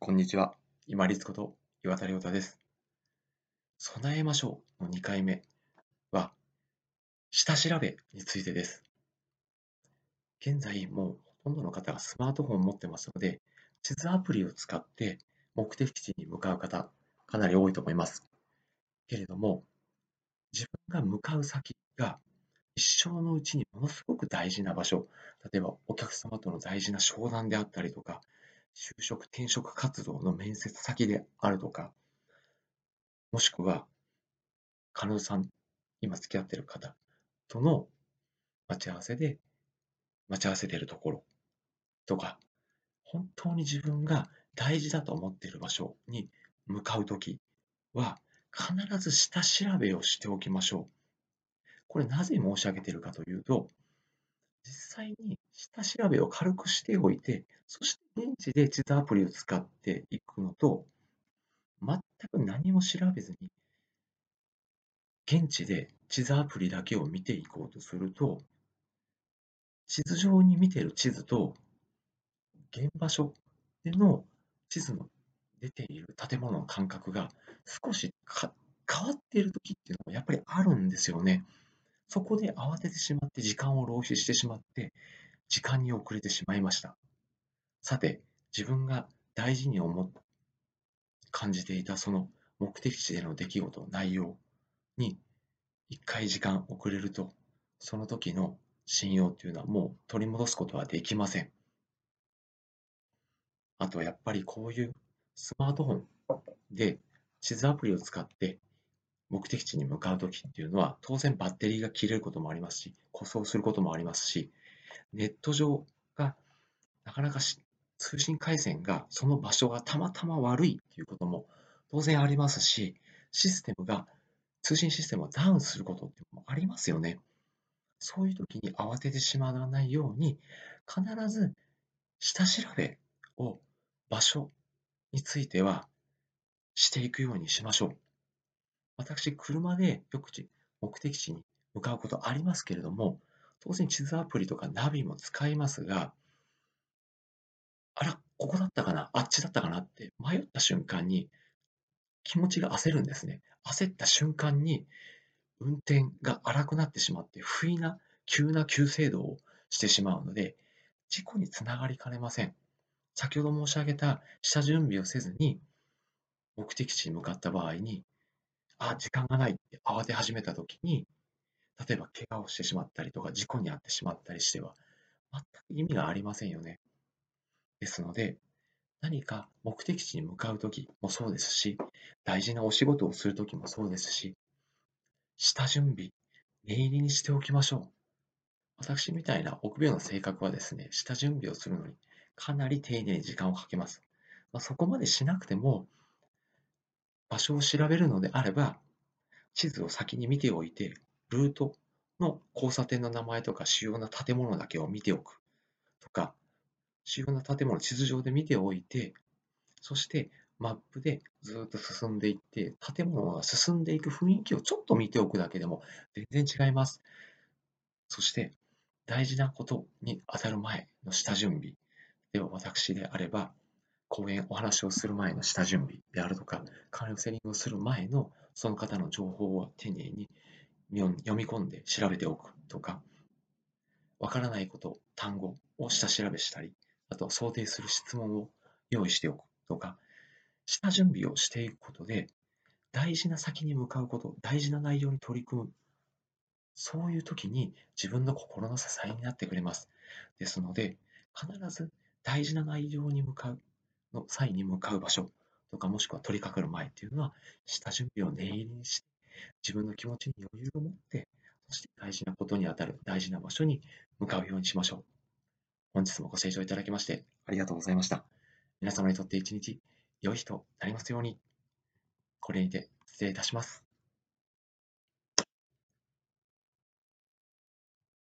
こんにちは。今立こと岩田亮太です。備えましょうの2回目は、下調べについてです。現在、もうほとんどの方がスマートフォンを持ってますので、地図アプリを使って目的地に向かう方、かなり多いと思います。けれども、自分が向かう先が一生のうちにものすごく大事な場所、例えばお客様との大事な商談であったりとか、就職、転職活動の面接先であるとか、もしくは、彼女さん、今付き合ってる方との待ち合わせで、待ち合わせてるところとか、本当に自分が大事だと思っている場所に向かうときは、必ず下調べをしておきましょう。これなぜ申し上げているかというと、実際に下調べを軽くしておいて、そして現地で地図アプリを使っていくのと、全く何も調べずに、現地で地図アプリだけを見ていこうとすると、地図上に見ている地図と、現場所での地図の出ている建物の感覚が少し変わっている時っていうのもやっぱりあるんですよね。そこで慌ててしまって時間を浪費してしまって、時間に遅れてしまいました。さて、自分が大事に思っ感じていたその目的地での出来事、内容に一回時間遅れると、その時の信用というのはもう取り戻すことはできません。あとはやっぱりこういうスマートフォンで地図アプリを使って目的地に向かうときっていうのは、当然バッテリーが切れることもありますし、故障することもありますし、ネット上がなかなか通信回線がその場所がたまたま悪いということも当然ありますし、システムが、通信システムがダウンすることってもありますよね。そういう時に慌ててしまわないように、必ず下調べを場所についてはしていくようにしましょう。私、車でよく目的地に向かうことありますけれども、当然地図アプリとかナビも使いますが、あら、ここだったかな、あっちだったかなって迷った瞬間に気持ちが焦るんですね。焦った瞬間に運転が荒くなってしまって、不意な急な急制動をしてしまうので、事故につながりかねません。先ほど申し上げた下準備をせずに目的地に向かった場合にあ、時間がないって慌て始めた時に、例えば怪我をしてしまったりとか、事故に遭ってしまったりしては、全く意味がありませんよね。ですので、何か目的地に向かう時もそうですし、大事なお仕事をする時もそうですし、下準備、念入りにしておきましょう。私みたいな臆病な性格はですね、下準備をするのにかなり丁寧に時間をかけます。まあ、そこまでしなくても、場所を調べるのであれば、地図を先に見ておいて、ルートの交差点の名前とか主要な建物だけを見ておくとか、主要な建物を地図上で見ておいて、そしてマップでずっと進んでいって、建物が進んでいく雰囲気をちょっと見ておくだけでも全然違います。そして大事なことに当たる前の下準備では私であれば、講演、お話をする前の下準備であるとか、カウンセリングをする前のその方の情報を丁寧に読み込んで調べておくとか、わからないこと、単語を下調べしたり、あと想定する質問を用意しておくとか、下準備をしていくことで、大事な先に向かうこと、大事な内容に取り組む、そういう時に自分の心の支えになってくれます。ですので、必ず大事な内容に向かう、の際に向かう場所とか、もしくは取り掛かる前っていうのは、下準備を念入りにして、自分の気持ちに余裕を持って、そして大事なことにあたる大事な場所に向かうようにしましょう。本日もご清聴いただきましてありがとうございました。皆様にとって一日良い日となりますように。これにて失礼いたします。